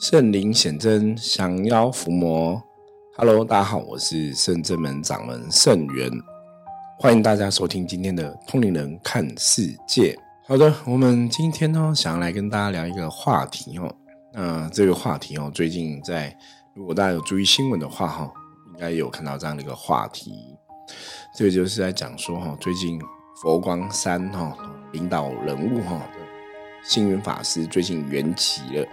圣灵显真，降妖伏魔。Hello，大家好，我是圣真门掌门圣元，欢迎大家收听今天的通灵人看世界。好的，我们今天呢，想要来跟大家聊一个话题哦。那这个话题哦，最近在如果大家有注意新闻的话哈，应该有看到这样的一个话题。这个就是在讲说哈，最近佛光山哈领导人物哈星云法师最近圆寂了。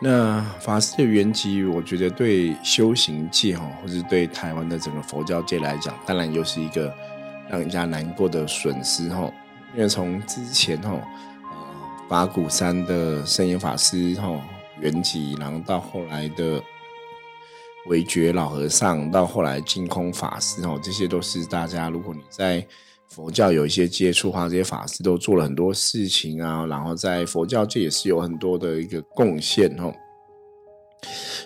那法师的原籍，我觉得对修行界哈，或者对台湾的整个佛教界来讲，当然又是一个让人家难过的损失哈。因为从之前哈，呃，法鼓山的圣严法师哈原籍，然后到后来的韦觉老和尚，到后来净空法师哈，这些都是大家，如果你在。佛教有一些接触哈，这些法师都做了很多事情啊，然后在佛教界也是有很多的一个贡献哦。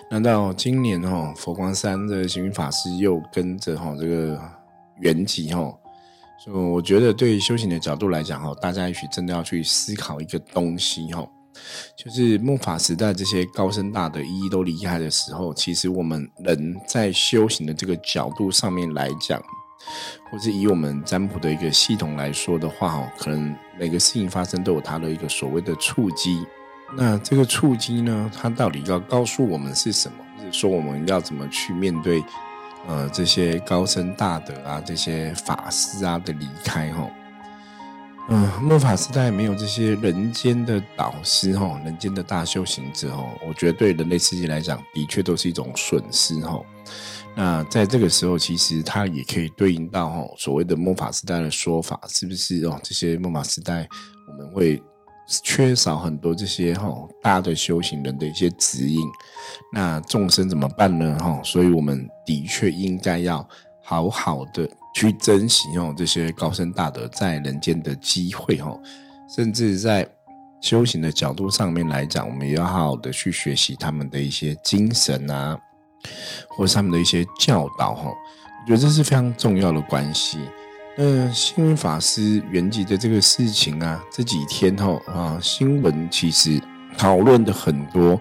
那到今年哦，佛光山的行云法师又跟着哈这个圆寂哈，所以我觉得对修行的角度来讲哈，大家也许真的要去思考一个东西哈，就是末法时代这些高僧大德一一都离开的时候，其实我们人在修行的这个角度上面来讲。或者以我们占卜的一个系统来说的话，哦，可能每个事情发生都有它的一个所谓的触机。那这个触机呢，它到底要告诉我们是什么？或者说我们要怎么去面对呃这些高僧大德啊、这些法师啊的离开？哈，嗯，末法时代没有这些人间的导师，哈，人间的大修行者，哈，我觉得对人类世界来讲，的确都是一种损失，哈。那在这个时候，其实它也可以对应到哈所谓的末法时代的说法，是不是哦？这些末法时代，我们会缺少很多这些哈大的修行人的一些指引。那众生怎么办呢？哈，所以我们的确应该要好好的去珍惜哦这些高僧大德在人间的机会哦，甚至在修行的角度上面来讲，我们也要好好的去学习他们的一些精神啊。或者他们的一些教导，哈，我觉得这是非常重要的关系。那星云法师圆寂的这个事情啊，这几天哈啊，新闻其实讨论的很多，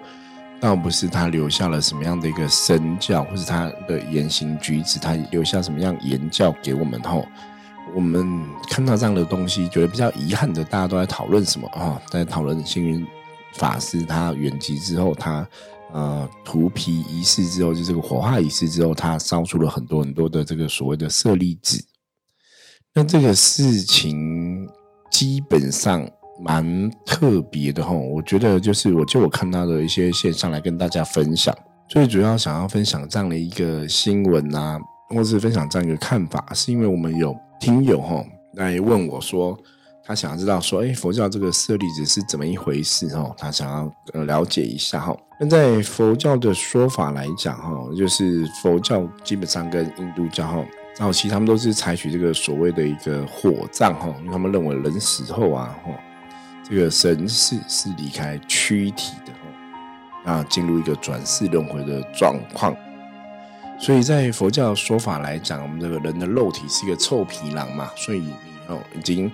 倒不是他留下了什么样的一个身教，或者他的言行举止，他留下什么样言教给我们哈。我们看到这样的东西，觉得比较遗憾的，大家都在讨论什么啊？在讨论星云法师他圆寂之后，他。呃，涂皮仪式之后，就这个火化仪式之后，他烧出了很多很多的这个所谓的舍利子。那这个事情基本上蛮特别的哈，我觉得就是我就我看到的一些现象来跟大家分享。最主要想要分享这样的一个新闻啊，或是分享这样一个看法，是因为我们有听友哈来问我说。他想要知道说，哎，佛教这个舍利子是怎么一回事？哈，他想要呃了解一下哈。那在佛教的说法来讲，哈，就是佛教基本上跟印度教哈，早期他们都是采取这个所谓的一个火葬哈，因为他们认为人死后啊，哈，这个神识是离开躯体的哈，啊，进入一个转世轮回的状况。所以在佛教说法来讲，我们这个人的肉体是一个臭皮囊嘛，所以。哦，已经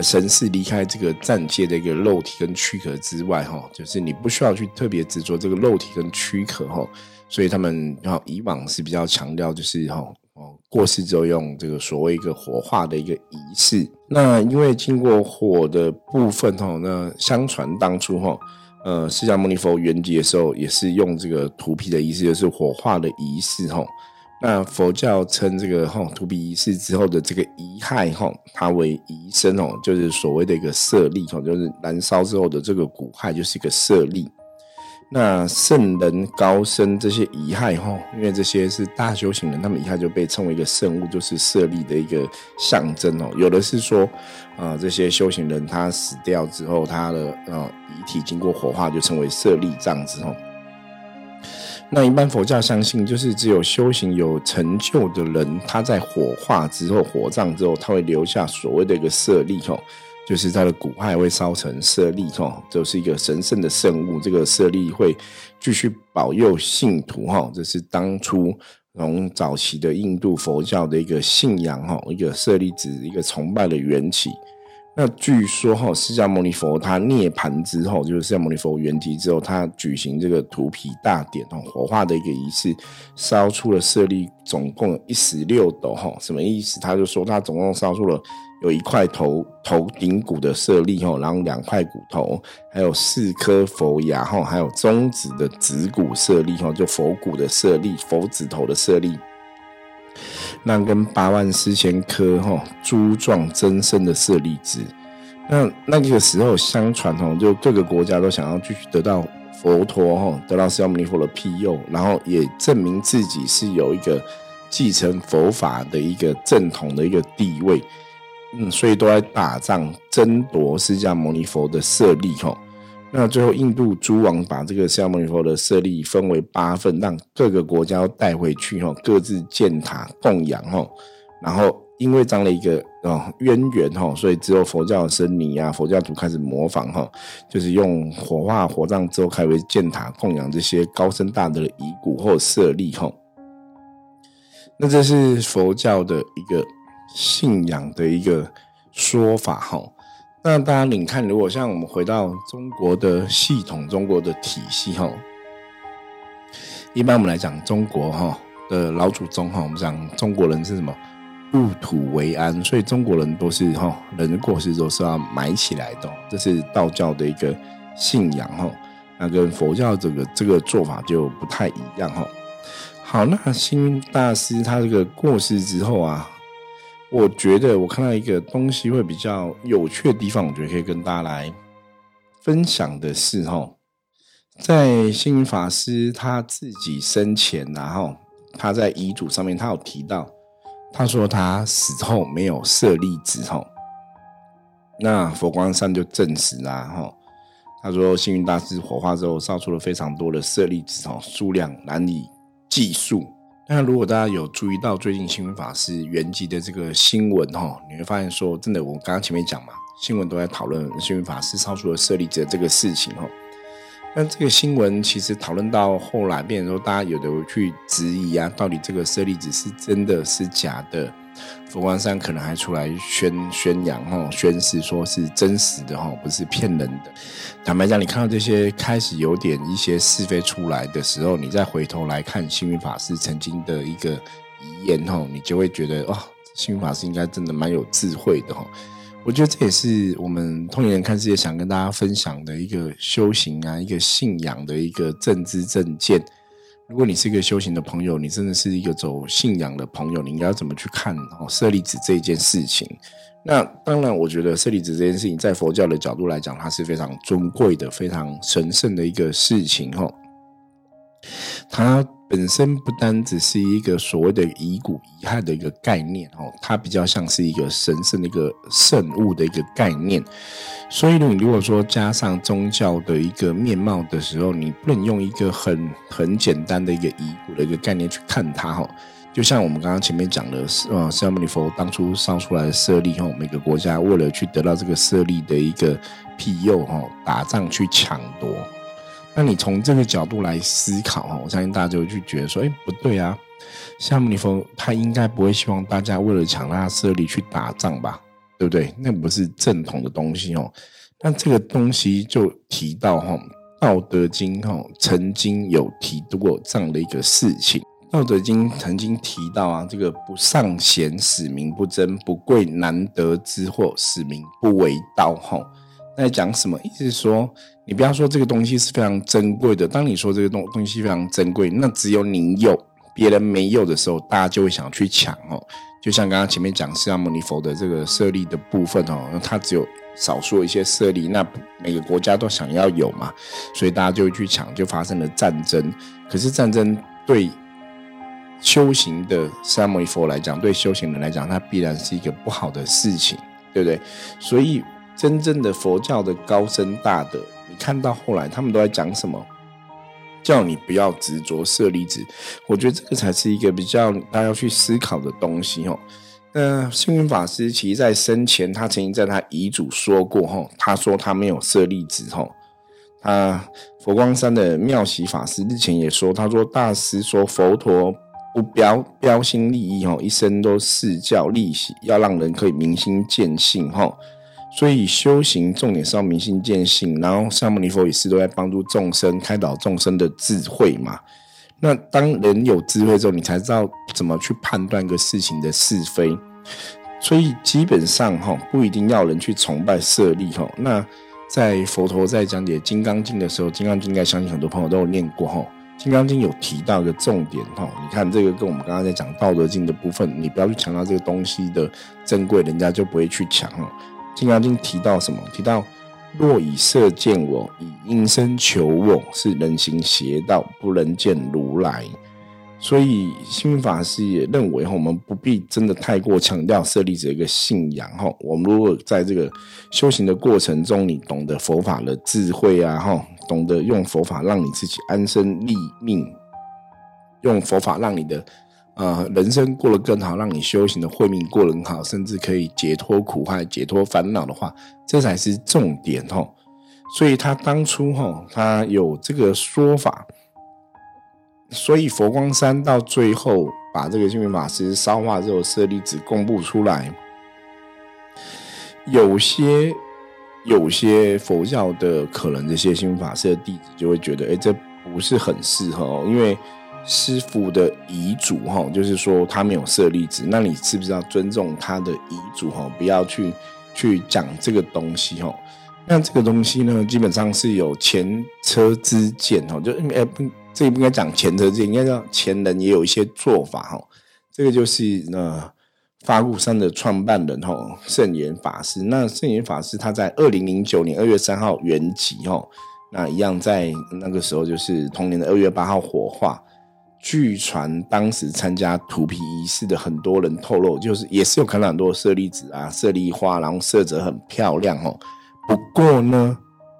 神是离开这个暂借的一个肉体跟躯壳之外，哈，就是你不需要去特别执着这个肉体跟躯壳，哈，所以他们然后以往是比较强调，就是哈，哦，过世之后用这个所谓一个火化的一个仪式。那因为经过火的部分，哈，那相传当初哈，呃，释迦牟尼佛圆寂的时候，也是用这个土皮的仪式，就是火化的仪式，哈。那佛教称这个吼土皮仪式之后的这个遗骸吼，它为遗身哦，就是所谓的一个舍利吼，就是燃烧之后的这个骨骸就是一个舍利。那圣人高僧这些遗骸吼，因为这些是大修行人，他们遗骸就被称为一个圣物，就是舍利的一个象征哦。有的是说啊，这些修行人他死掉之后，他的呃遗体经过火化就称为舍利这样子哦。那一般佛教相信，就是只有修行有成就的人，他在火化之后、火葬之后，他会留下所谓的一个舍利吼，就是他的骨骸会烧成舍利吼，就是一个神圣的圣物。这个舍利会继续保佑信徒哈，这是当初从早期的印度佛教的一个信仰哈，一个舍利子一个崇拜的缘起。那据说哈，释迦牟尼佛他涅盘之后，就是释迦牟尼佛圆寂之后，他举行这个涂皮大典哦，火化的一个仪式，烧出了舍利，总共一十六斗哈。什么意思？他就说他总共烧出了有一块头头顶骨的舍利哈，然后两块骨头，还有四颗佛牙哈，还有中指的指骨舍利哈，就佛骨的舍利，佛指头的舍利。那跟八万四千颗哈珠状增生的舍利子，那那个时候相传哈，就各个国家都想要继续得到佛陀哈，得到释迦牟尼佛的庇佑，然后也证明自己是有一个继承佛法的一个正统的一个地位，嗯，所以都在打仗争夺释迦牟尼佛的舍利哈。那最后，印度诸王把这个释迦牟尼佛的舍利分为八份，让各个国家带回去哈，各自建塔供养哈。然后因为这样的一个哦渊源哈，所以只有佛教的僧尼啊，佛教徒开始模仿哈，就是用火化火葬之后，开始建塔供养这些高僧大德的遗骨或舍利哈。那这是佛教的一个信仰的一个说法哈。那大家你看，如果像我们回到中国的系统、中国的体系哈，一般我们来讲中国哈的老祖宗哈，我们讲中国人是什么？入土为安，所以中国人都是哈人过世都是要埋起来的，这是道教的一个信仰哈。那跟佛教这个这个做法就不太一样哈。好，那新大师他这个过世之后啊。我觉得我看到一个东西会比较有趣的地方，我觉得可以跟大家来分享的是哈，在星云法师他自己生前，然后他在遗嘱上面他有提到，他说他死后没有舍利子哈，那佛光山就证实啦哈，他说星云大师火化之后烧出了非常多的舍利子哈，数量难以计数。那如果大家有注意到最近新闻法师原籍的这个新闻哈，你会发现说，真的，我刚刚前面讲嘛，新闻都在讨论新闻法师超出了设立者这个事情哈。那这个新闻其实讨论到后来，变成说大家有的去质疑啊，到底这个舍利子是真的是假的？佛光山可能还出来宣宣扬哦，宣誓说是真实的哈，不是骗人的。坦白讲，你看到这些开始有点一些是非出来的时候，你再回头来看星云法师曾经的一个遗言哈，你就会觉得哦，星云法师应该真的蛮有智慧的哈。我觉得这也是我们通灵人看世界想跟大家分享的一个修行啊，一个信仰的一个正知正见。如果你是一个修行的朋友，你真的是一个走信仰的朋友，你应该要怎么去看哦舍利子这件事情？那当然，我觉得舍利子这件事情，在佛教的角度来讲，它是非常尊贵的、非常神圣的一个事情哈。它本身不单只是一个所谓的遗骨遗骸的一个概念哦，它比较像是一个神圣的一个圣物的一个概念。所以，你如果说加上宗教的一个面貌的时候，你不能用一个很很简单的一个遗骨的一个概念去看它哈。就像我们刚刚前面讲的，呃，释迦牟尼佛当初烧出来的舍利哈，每个国家为了去得到这个舍利的一个庇佑哈，打仗去抢夺。那你从这个角度来思考哈，我相信大家就会去觉得说，哎，不对啊，释迦牟尼佛他应该不会希望大家为了抢他舍利去打仗吧？对不对？那不是正统的东西哦。那这个东西就提到哈，《道德经》哈曾经有提过这样的一个事情，《道德经》曾经提到啊，这个不尚贤，使民不争；不贵难得之货，使民不为盗。哈，在讲什么？意思是说，你不要说这个东西是非常珍贵的。当你说这个东东西非常珍贵，那只有你有，别人没有的时候，大家就会想去抢哦。就像刚刚前面讲释迦牟尼佛的这个舍利的部分哦，它只有少数一些舍利，那每个国家都想要有嘛，所以大家就会去抢，就发生了战争。可是战争对修行的释迦牟尼佛来讲，对修行人来讲，它必然是一个不好的事情，对不对？所以真正的佛教的高深大德，你看到后来他们都在讲什么？叫你不要执着舍利子，我觉得这个才是一个比较大家要去思考的东西哦。那星云法师其实在生前，他曾经在他遗嘱说过哈，他说他没有舍利子哦。他佛光山的妙喜法师日前也说，他说大师说佛陀不标标新立异哦，一生都是教利息，要让人可以明心见性哦。所以修行重点是要明心见性，然后释迦牟尼佛也是都在帮助众生开导众生的智慧嘛。那当人有智慧之后，你才知道怎么去判断个事情的是非。所以基本上哈，不一定要人去崇拜舍利哈。那在佛陀在讲解《金刚经》的时候，《金刚经》应该相信很多朋友都有念过哈。《金刚经》有提到一个重点哈，你看这个跟我们刚刚在讲《道德经》的部分，你不要去强调这个东西的珍贵，人家就不会去抢哦。《金刚经》提到什么？提到若以色见我，以音声求我，是人行邪道，不能见如来。所以星云法师也认为，我们不必真的太过强调舍利子一个信仰哈。我们如果在这个修行的过程中，你懂得佛法的智慧啊哈。懂得用佛法让你自己安身立命，用佛法让你的呃人生过得更好，让你修行的慧命过得更好，甚至可以解脱苦害、解脱烦恼的话，这才是重点哈。所以他当初哈，他有这个说法，所以佛光山到最后把这个净明法师烧化之后舍利子公布出来，有些。有些佛教的可能这些新法师的弟子就会觉得，哎，这不是很适合，因为师傅的遗嘱哈，就是说他没有设立子，那你是不是要尊重他的遗嘱哈？不要去去讲这个东西哈。那这个东西呢，基本上是有前车之鉴哦，就哎不，这不应该讲前车之鉴，应该叫前人也有一些做法哈。这个就是那。法鼓山的创办人哈圣严法师，那圣严法师他在二零零九年二月三号圆寂哈，那一样在那个时候就是同年的二月八号火化。据传当时参加土皮仪式的很多人透露，就是也是有看到很多舍利子啊、舍利花，然后色泽很漂亮哦。不过呢，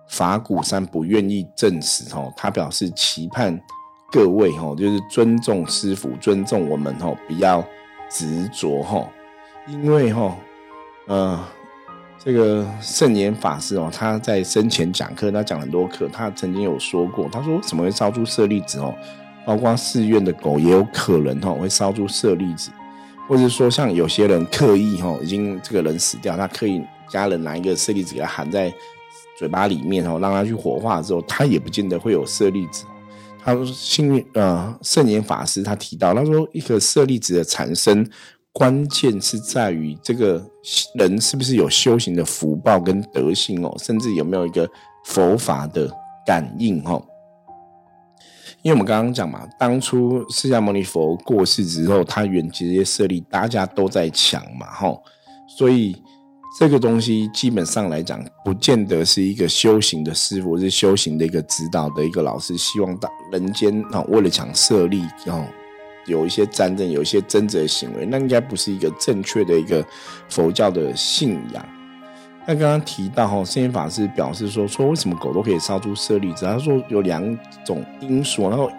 法鼓山不愿意证实哦，他表示期盼各位哦，就是尊重师傅，尊重我们哦，不要执着哈。因为哈，呃，这个圣严法师哦，他在生前讲课，他讲很多课，他曾经有说过，他说什么会烧出舍利子哦？包括寺院的狗也有可能哈会烧出舍利子，或者说像有些人刻意哈，已经这个人死掉，他刻意家人拿一个舍利子给他含在嘴巴里面哦，让他去火化之后，他也不见得会有舍利子。他说幸运呃，圣严法师他提到，他说一个舍利子的产生。关键是在于这个人是不是有修行的福报跟德性哦，甚至有没有一个佛法的感应哦。因为我们刚刚讲嘛，当初释迦牟尼佛过世之后，他原籍这些舍利，大家都在抢嘛哈，所以这个东西基本上来讲，不见得是一个修行的师傅，是修行的一个指导的一个老师，希望大人间啊，为了抢舍利哦。有一些战争，有一些争执的行为，那应该不是一个正确的一个佛教的信仰。那刚刚提到哈，圣严法师表示说，说为什么狗都可以烧出舍利子？他说有两种因素，然后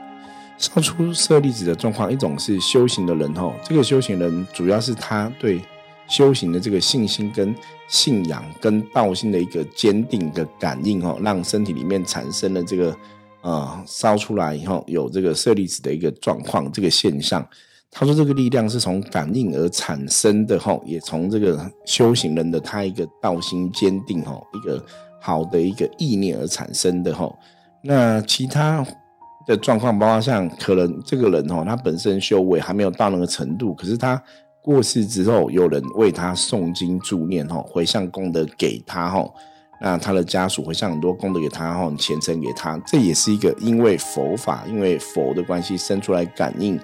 烧出舍利子的状况，一种是修行的人哈，这个修行人主要是他对修行的这个信心跟信仰跟道心的一个坚定的感应哈，让身体里面产生了这个。啊，烧出来以后有这个舍利子的一个状况，这个现象，他说这个力量是从感应而产生的，吼，也从这个修行人的他一个道心坚定，吼，一个好的一个意念而产生的，吼。那其他的状况，包括像可能这个人，吼，他本身修为还没有到那个程度，可是他过世之后，有人为他诵经助念，吼，回向功德给他，吼。那他的家属会向很多功德给他，哈虔诚给他，这也是一个因为佛法，因为佛的关系生出来感应，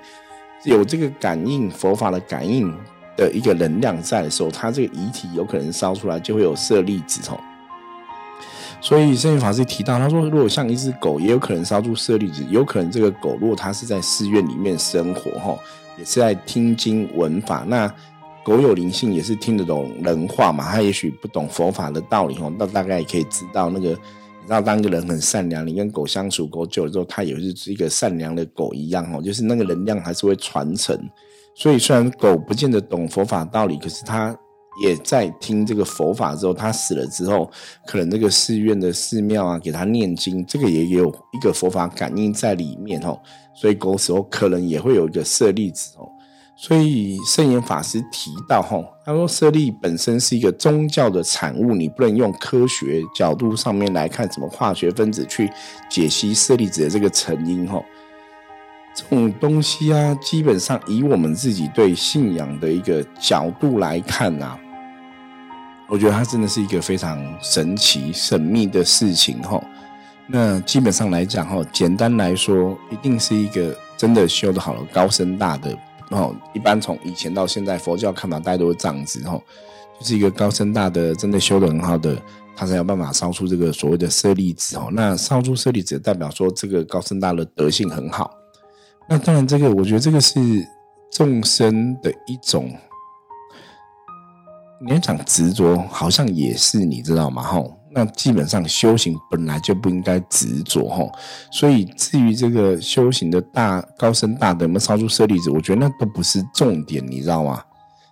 有这个感应佛法的感应的一个能量在的时候，他这个遗体有可能烧出来就会有舍利子哦。所以圣严法师提到，他说如果像一只狗，也有可能烧出舍利子，有可能这个狗如果它是在寺院里面生活哈，也是在听经闻法那。狗有灵性，也是听得懂人话嘛。它也许不懂佛法的道理哦，那大概也可以知道那个，你知道，当一个人很善良，你跟狗相处够久了之后，它也是一个善良的狗一样哦，就是那个能量还是会传承。所以虽然狗不见得懂佛法道理，可是它也在听这个佛法之后，它死了之后，可能这个寺院的寺庙啊，给它念经，这个也有一个佛法感应在里面哦。所以狗死后可能也会有一个舍利子哦。所以圣严法师提到，吼，他说舍利本身是一个宗教的产物，你不能用科学角度上面来看，什么化学分子去解析舍利子的这个成因，吼，这种东西啊，基本上以我们自己对信仰的一个角度来看啊，我觉得它真的是一个非常神奇、神秘的事情，吼。那基本上来讲，吼，简单来说，一定是一个真的修的好了、高深大的。哦，一般从以前到现在，佛教看法大家都是这样子，哦，就是一个高深大的，真的修的很好的，他才有办法烧出这个所谓的舍利子哦。那烧出舍利子，代表说这个高深大的德性很好。那当然，这个我觉得这个是众生的一种。你要讲执着，好像也是你知道吗？吼，那基本上修行本来就不应该执着，哈。所以至于这个修行的大高深大德，有没有烧出舍利子，我觉得那都不是重点，你知道吗？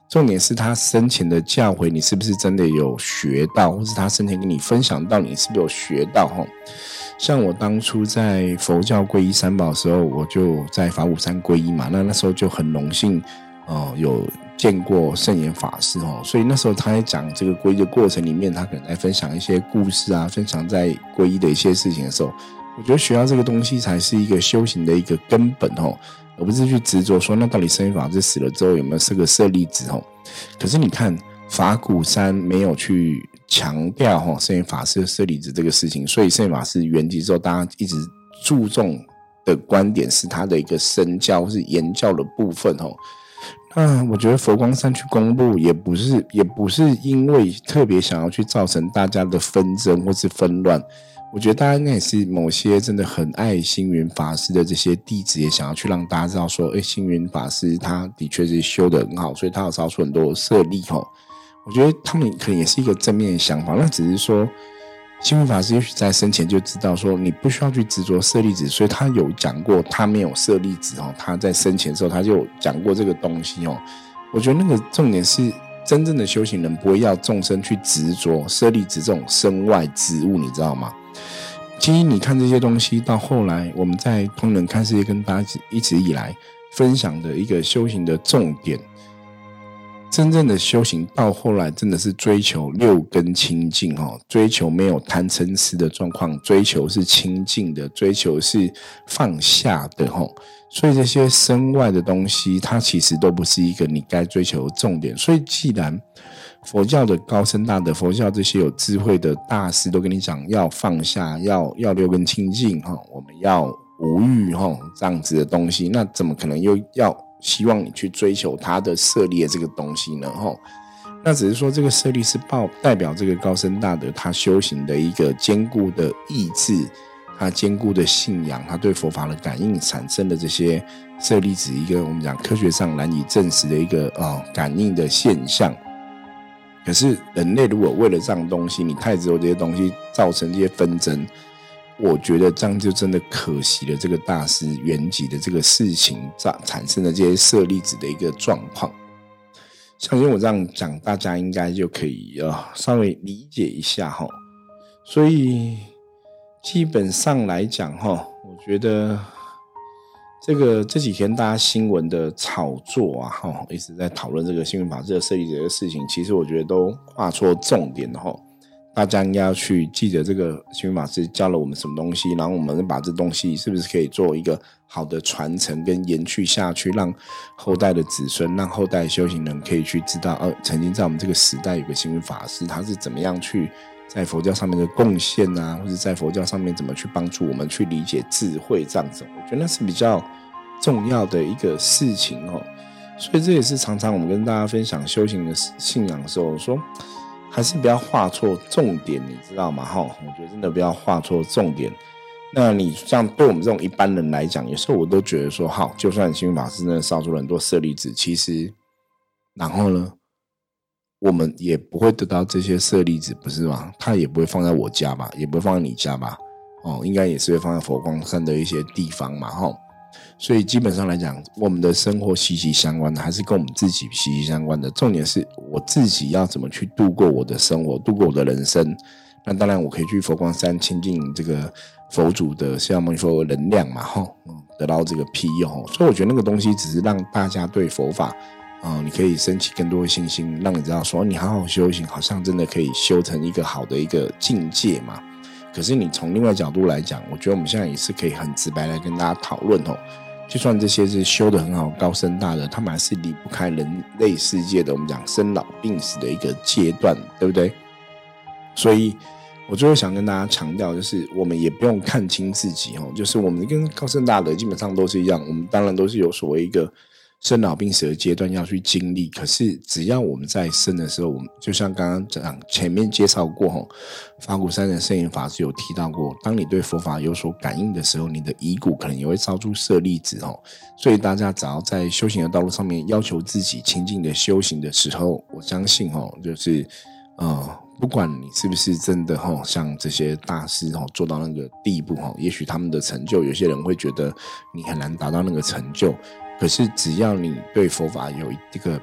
重点是他生前的教诲，你是不是真的有学到，或是他生前跟你分享到，你是不是有学到？哈，像我当初在佛教皈依三宝的时候，我就在法鼓山皈依嘛，那那时候就很荣幸，哦，有。见过圣严法师哦，所以那时候他在讲这个皈依的过程里面，他可能在分享一些故事啊，分享在皈依的一些事情的时候，我觉得学到这个东西才是一个修行的一个根本哦，而不是去执着说那到底圣严法师死了之后有没有是个舍利子哦。可是你看法鼓山没有去强调哈圣严法师舍利子这个事情，所以圣严法师圆寂之后，大家一直注重的观点是他的一个身教是言教的部分哦。那我觉得佛光山去公布也不是，也不是因为特别想要去造成大家的纷争或是纷乱。我觉得大家应该也是某些真的很爱星云法师的这些弟子，也想要去让大家知道说，哎，星云法师他的确是修的很好，所以他要烧出很多舍利吼。我觉得他们可能也是一个正面的想法，那只是说。星云法师也许在生前就知道说，你不需要去执着舍利子，所以他有讲过，他没有舍利子哦。他在生前的时候他就讲过这个东西哦。我觉得那个重点是，真正的修行人不会要众生去执着舍利子这种身外之物，你知道吗？其实你看这些东西，到后来我们在通人看世界跟大家一直以来分享的一个修行的重点。真正的修行到后来，真的是追求六根清净哦，追求没有贪嗔痴的状况，追求是清净的，追求是放下的吼。所以这些身外的东西，它其实都不是一个你该追求的重点。所以，既然佛教的高僧大德佛教这些有智慧的大师都跟你讲要放下，要要六根清净哈，我们要无欲哈这样子的东西，那怎么可能又要？希望你去追求他的舍利的这个东西呢？吼，那只是说这个设立是报代表这个高深大德他修行的一个坚固的意志，他坚固的信仰，他对佛法的感应产生的这些设立子，一个我们讲科学上难以证实的一个啊感应的现象。可是人类如果为了这样东西，你太执着这些东西，造成这些纷争。我觉得这样就真的可惜了，这个大师圆寂的这个事情产产生的这些舍利子的一个状况。相信我这样讲，大家应该就可以呃稍微理解一下哈。所以基本上来讲哈，我觉得这个这几天大家新闻的炒作啊哈，一直在讨论这个新闻法这个舍利子的事情，其实我觉得都画错重点哈。大家应该要去记得这个星云法师教了我们什么东西，然后我们把这东西是不是可以做一个好的传承跟延续下去，让后代的子孙，让后代修行人可以去知道，呃，曾经在我们这个时代有个星云法师，他是怎么样去在佛教上面的贡献啊，或者在佛教上面怎么去帮助我们去理解智慧这样子，我觉得那是比较重要的一个事情哦。所以这也是常常我们跟大家分享修行的信仰的时候说。还是不要画错重点，你知道吗？哈，我觉得真的不要画错重点。那你像对我们这种一般人来讲，有时候我都觉得说，好，就算星云法师真的烧出了很多舍利子，其实，然后呢，我们也不会得到这些舍利子，不是吗？他也不会放在我家吧，也不会放在你家吧？哦，应该也是会放在佛光山的一些地方嘛，哈。所以基本上来讲，我们的生活息息相关的，还是跟我们自己息息相关的。重点是我自己要怎么去度过我的生活，度过我的人生。那当然，我可以去佛光山亲近这个佛祖的释迦牟尼佛能量嘛，吼，得到这个庇佑。所以我觉得那个东西只是让大家对佛法，啊，你可以升起更多的信心，让你知道说你好好修行，好像真的可以修成一个好的一个境界嘛。可是你从另外角度来讲，我觉得我们现在也是可以很直白来跟大家讨论哦。就算这些是修的很好、高深大的，他们还是离不开人类世界的我们讲生老病死的一个阶段，对不对？所以，我最后想跟大家强调，就是我们也不用看清自己哦，就是我们跟高深大的基本上都是一样，我们当然都是有所谓一个。生老病死的阶段要去经历，可是只要我们在生的时候，我们就像刚刚讲前面介绍过吼，法鼓山的圣严法师有提到过，当你对佛法有所感应的时候，你的遗骨可能也会烧出舍利子哦。所以大家只要在修行的道路上面要求自己清净的修行的时候，我相信哦，就是呃，不管你是不是真的吼，像这些大师吼做到那个地步吼，也许他们的成就，有些人会觉得你很难达到那个成就。可是，只要你对佛法有一个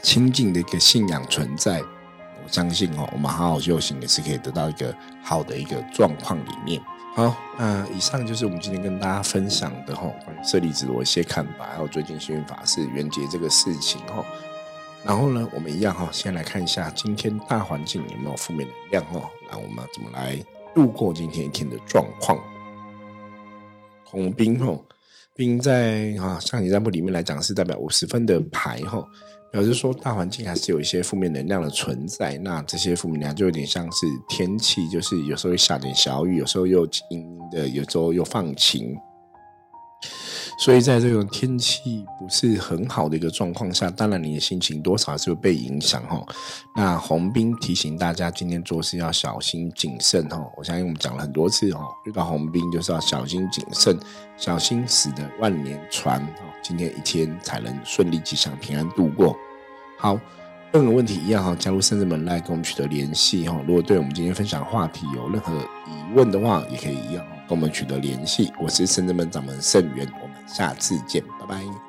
清净的一个信仰存在，我相信哦，我们好好修行也是可以得到一个好的一个状况里面。好，那以上就是我们今天跟大家分享的哈，关于舍利子的一些看法，还有最近幸运法师圆结这个事情哈。然后呢，我们一样哈，先来看一下今天大环境有没有负面能量哈，那我们怎么来度过今天一天的状况？红兵哈。并在啊，象棋占卜里面来讲是代表五十分的牌哈，表示说大环境还是有一些负面能量的存在。那这些负面能量就有点像是天气，就是有时候会下点小雨，有时候又阴阴的，有时候又放晴。所以在这种天气不是很好的一个状况下，当然你的心情多少还是会被影响哈。那红兵提醒大家，今天做事要小心谨慎哈。我相信我们讲了很多次哈，遇到红兵就是要小心谨慎，小心驶得万年船哈。今天一天才能顺利吉祥平安度过。好，任何问题一样哈，加入圣人门来跟我们取得联系哈。如果对我们今天分享话题有任何疑问的话，也可以一样跟我们取得联系。我是圣人门掌门圣元。下次见，拜拜。